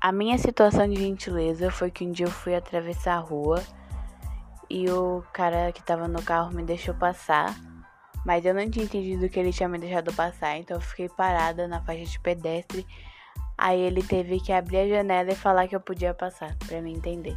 A minha situação de gentileza foi que um dia eu fui atravessar a rua e o cara que tava no carro me deixou passar. Mas eu não tinha entendido que ele tinha me deixado passar, então eu fiquei parada na faixa de pedestre. Aí ele teve que abrir a janela e falar que eu podia passar, para me entender.